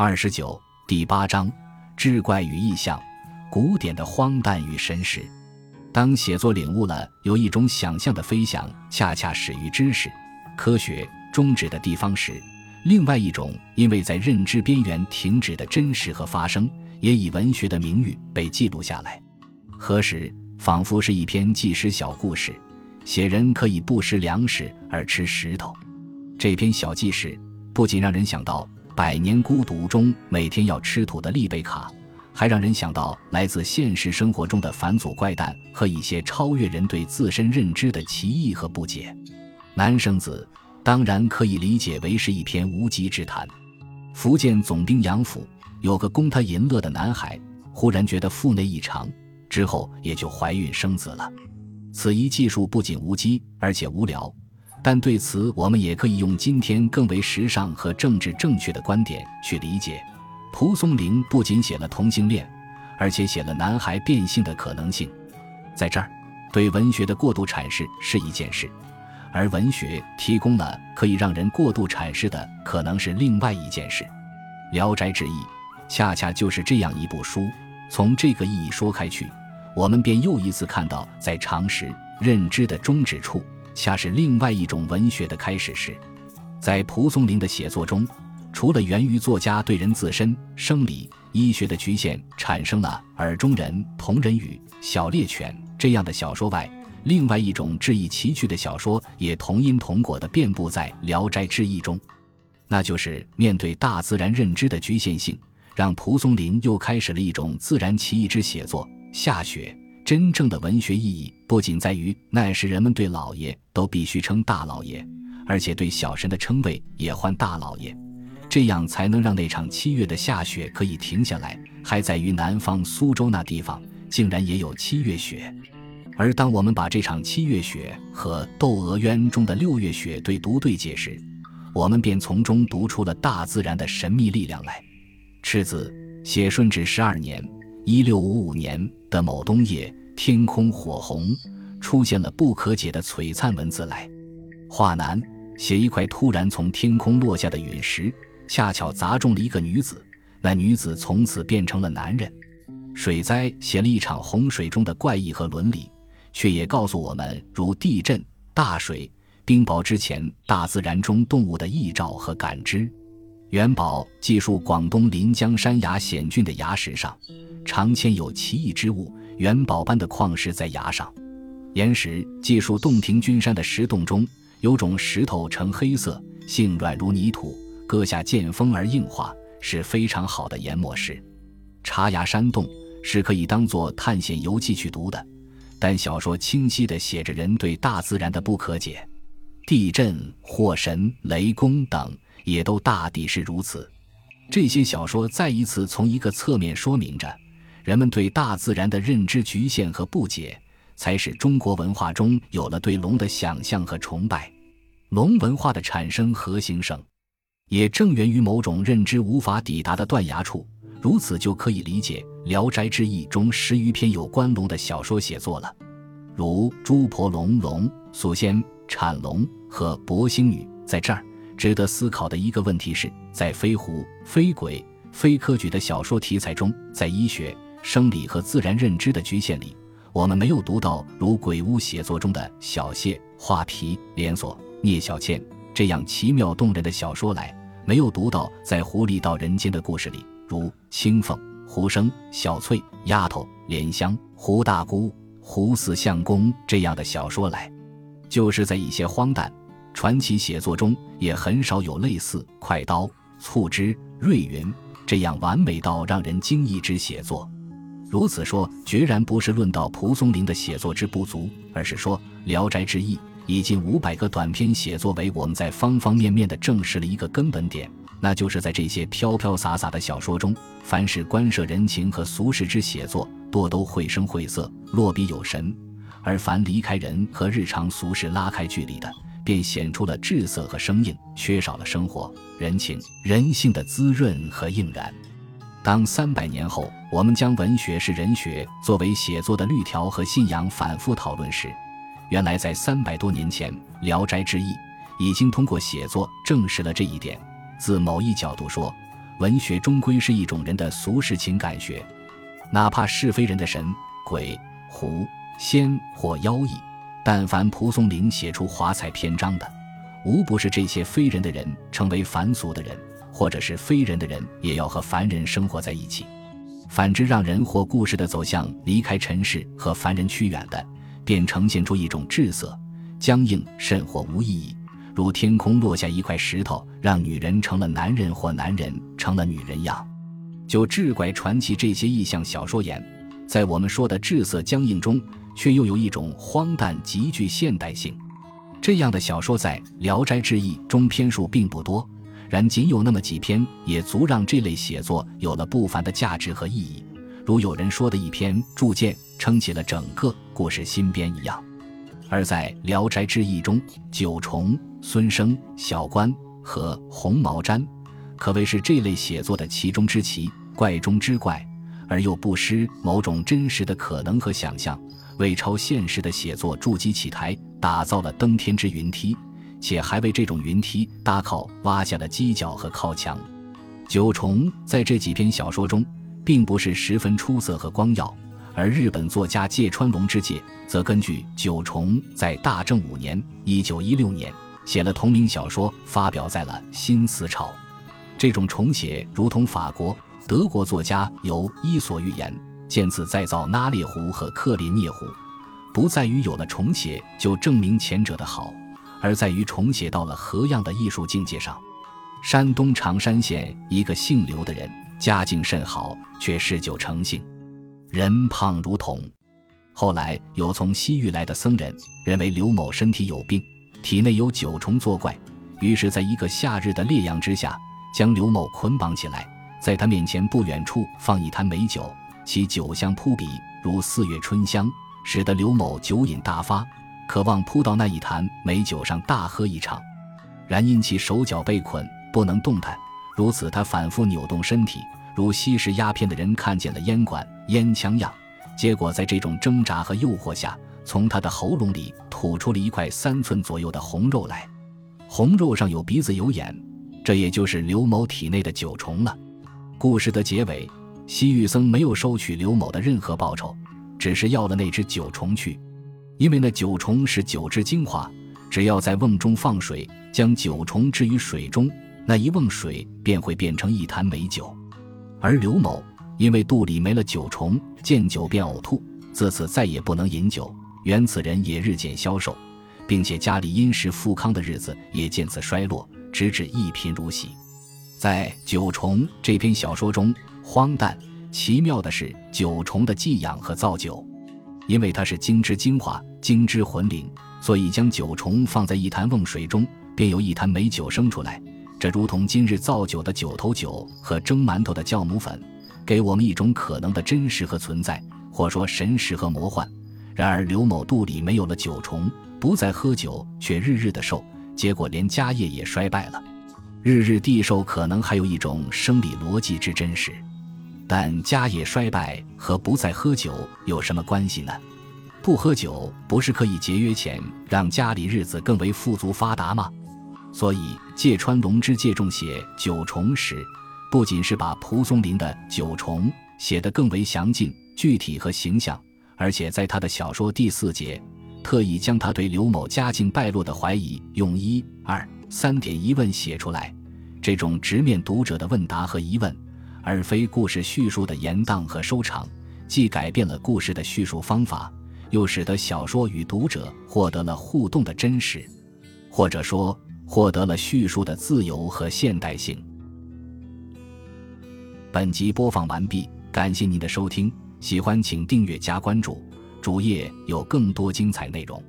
二十九第八章：志怪与异象，古典的荒诞与神识。当写作领悟了有一种想象的飞翔，恰恰始于知识、科学终止的地方时，另外一种因为在认知边缘停止的真实和发生，也以文学的名誉被记录下来。何时仿佛是一篇纪实小故事，写人可以不食粮食而吃石头。这篇小纪实不仅让人想到。《百年孤独》中每天要吃土的丽贝卡，还让人想到来自现实生活中的返祖怪诞和一些超越人对自身认知的奇异和不解。男生子当然可以理解为是一篇无稽之谈。福建总兵杨府有个供他淫乐的男孩，忽然觉得腹内异常，之后也就怀孕生子了。此一技术不仅无稽，而且无聊。但对此，我们也可以用今天更为时尚和政治正确的观点去理解。蒲松龄不仅写了同性恋，而且写了男孩变性的可能性。在这儿，对文学的过度阐释是一件事，而文学提供了可以让人过度阐释的，可能是另外一件事。《聊斋志异》恰恰就是这样一部书。从这个意义说开去，我们便又一次看到，在常识认知的终止处。恰是另外一种文学的开始时，在蒲松龄的写作中，除了源于作家对人自身生理医学的局限，产生了《耳中人》《同人语》《小猎犬》这样的小说外，另外一种质意奇趣的小说也同因同果地遍布在《聊斋志异》中，那就是面对大自然认知的局限性，让蒲松龄又开始了一种自然奇异之写作。下雪。真正的文学意义不仅在于那时人们对老爷都必须称大老爷，而且对小神的称谓也唤大老爷，这样才能让那场七月的下雪可以停下来。还在于南方苏州那地方竟然也有七月雪，而当我们把这场七月雪和《窦娥冤》中的六月雪对读对解时，我们便从中读出了大自然的神秘力量来。赤子写顺治十二年（一六五五年）的某冬夜。天空火红，出现了不可解的璀璨文字来。画南写一块突然从天空落下的陨石，恰巧砸中了一个女子，那女子从此变成了男人。水灾写了一场洪水中的怪异和伦理，却也告诉我们如地震、大水、冰雹之前大自然中动物的异兆和感知。元宝记述广东临江山崖险峻的崖石上，常嵌有奇异之物。元宝般的矿石在崖上，岩石记述洞庭君山的石洞中有种石头呈黑色，性软如泥土，割下见风而硬化，是非常好的研磨石。茶崖山洞是可以当做探险游记去读的，但小说清晰地写着人对大自然的不可解，地震、火神、雷公等也都大抵是如此。这些小说再一次从一个侧面说明着。人们对大自然的认知局限和不解，才使中国文化中有了对龙的想象和崇拜。龙文化的产生和兴盛，也正源于某种认知无法抵达的断崖处。如此就可以理解《聊斋志异》中十余篇有关龙的小说写作了，如《朱婆龙龙》《宿仙产龙》和《博星女》。在这儿，值得思考的一个问题是，在非狐、非鬼、非科举的小说题材中，在医学。生理和自然认知的局限里，我们没有读到如鬼屋写作中的小谢、画皮、连锁、聂小倩这样奇妙动人的小说来；没有读到在狐狸到人间的故事里，如青凤、胡生、小翠、丫头、莲香、胡大姑、胡四相公这样的小说来；就是在一些荒诞传奇写作中，也很少有类似快刀、促织、瑞云这样完美到让人惊异之写作。如此说，决然不是论到蒲松龄的写作之不足，而是说《聊斋志异》以近五百个短篇写作为我们在方方面面的证实了一个根本点，那就是在这些飘飘洒洒的小说中，凡是关涉人情和俗世之写作，多都绘声绘色，落笔有神；而凡离开人和日常俗事拉开距离的，便显出了滞色和生硬，缺少了生活、人情、人性的滋润和应然。当三百年后，我们将文学是人学作为写作的律条和信仰反复讨论时，原来在三百多年前，《聊斋志异》已经通过写作证实了这一点。自某一角度说，文学终归是一种人的俗世情感学，哪怕是非人的神、鬼、狐、仙或妖异，但凡蒲松龄写出华彩篇章的，无不是这些非人的人成为凡俗的人，或者是非人的人也要和凡人生活在一起。反之，让人或故事的走向离开尘世和凡人趋远的，便呈现出一种滞涩、僵硬，甚或无意义。如天空落下一块石头，让女人成了男人，或男人成了女人样。就志怪传奇这些意象小说言，在我们说的滞涩僵硬中，却又有一种荒诞极具现代性。这样的小说在《聊斋志异》中篇数并不多，然仅有那么几篇，也足让这类写作有了不凡的价值和意义。如有人说的一篇铸剑撑起了整个故事新编一样。而在《聊斋志异》中，九重、孙生、小官和红毛毡，可谓是这类写作的奇中之奇、怪中之怪，而又不失某种真实的可能和想象，为超现实的写作筑基起台，打造了登天之云梯，且还为这种云梯搭靠挖下了犄角和靠墙。九重在这几篇小说中，并不是十分出色和光耀。而日本作家芥川龙之介则根据九重在大正五年（一九一六年）写了同名小说，发表在了《新思潮》。这种重写如同法国、德国作家由《伊索寓言》渐次再造拉列湖和克列涅湖，不在于有了重写就证明前者的好，而在于重写到了何样的艺术境界上。山东长山县一个姓刘的人，家境甚好，却嗜酒成性。人胖如桶，后来有从西域来的僧人认为刘某身体有病，体内有九虫作怪，于是在一个夏日的烈阳之下，将刘某捆绑起来，在他面前不远处放一坛美酒，其酒香扑鼻如四月春香，使得刘某酒瘾大发，渴望扑到那一坛美酒上大喝一场。然因其手脚被捆，不能动弹，如此他反复扭动身体。如吸食鸦片的人看见了烟管、烟枪样，结果在这种挣扎和诱惑下，从他的喉咙里吐出了一块三寸左右的红肉来。红肉上有鼻子有眼，这也就是刘某体内的九虫了。故事的结尾，西域僧没有收取刘某的任何报酬，只是要了那只九虫去，因为那九虫是酒之精华，只要在瓮中放水，将九虫置于水中，那一瓮水便会变成一坛美酒。而刘某因为肚里没了酒虫，见酒便呕吐，自此再也不能饮酒。原此人也日渐消瘦，并且家里殷实富康的日子也渐次衰落，直至一贫如洗。在《九重》这篇小说中，荒诞奇妙的是九虫的寄养和造酒，因为它是精之精华、精之魂灵，所以将九虫放在一坛瓮水中，便有一坛美酒生出来。这如同今日造酒的九头酒和蒸馒头的酵母粉，给我们一种可能的真实和存在，或说神识和魔幻。然而刘某肚里没有了酒虫，不再喝酒，却日日的瘦，结果连家业也衰败了。日日地瘦可能还有一种生理逻辑之真实，但家业衰败和不再喝酒有什么关系呢？不喝酒不是可以节约钱，让家里日子更为富足发达吗？所以，芥川龙之介重写九重时，不仅是把蒲松龄的九重写得更为详尽、具体和形象，而且在他的小说第四节，特意将他对刘某家境败落的怀疑用一、二、三点疑问写出来。这种直面读者的问答和疑问，而非故事叙述的延宕和收场，既改变了故事的叙述方法，又使得小说与读者获得了互动的真实，或者说。获得了叙述的自由和现代性。本集播放完毕，感谢您的收听，喜欢请订阅加关注，主页有更多精彩内容。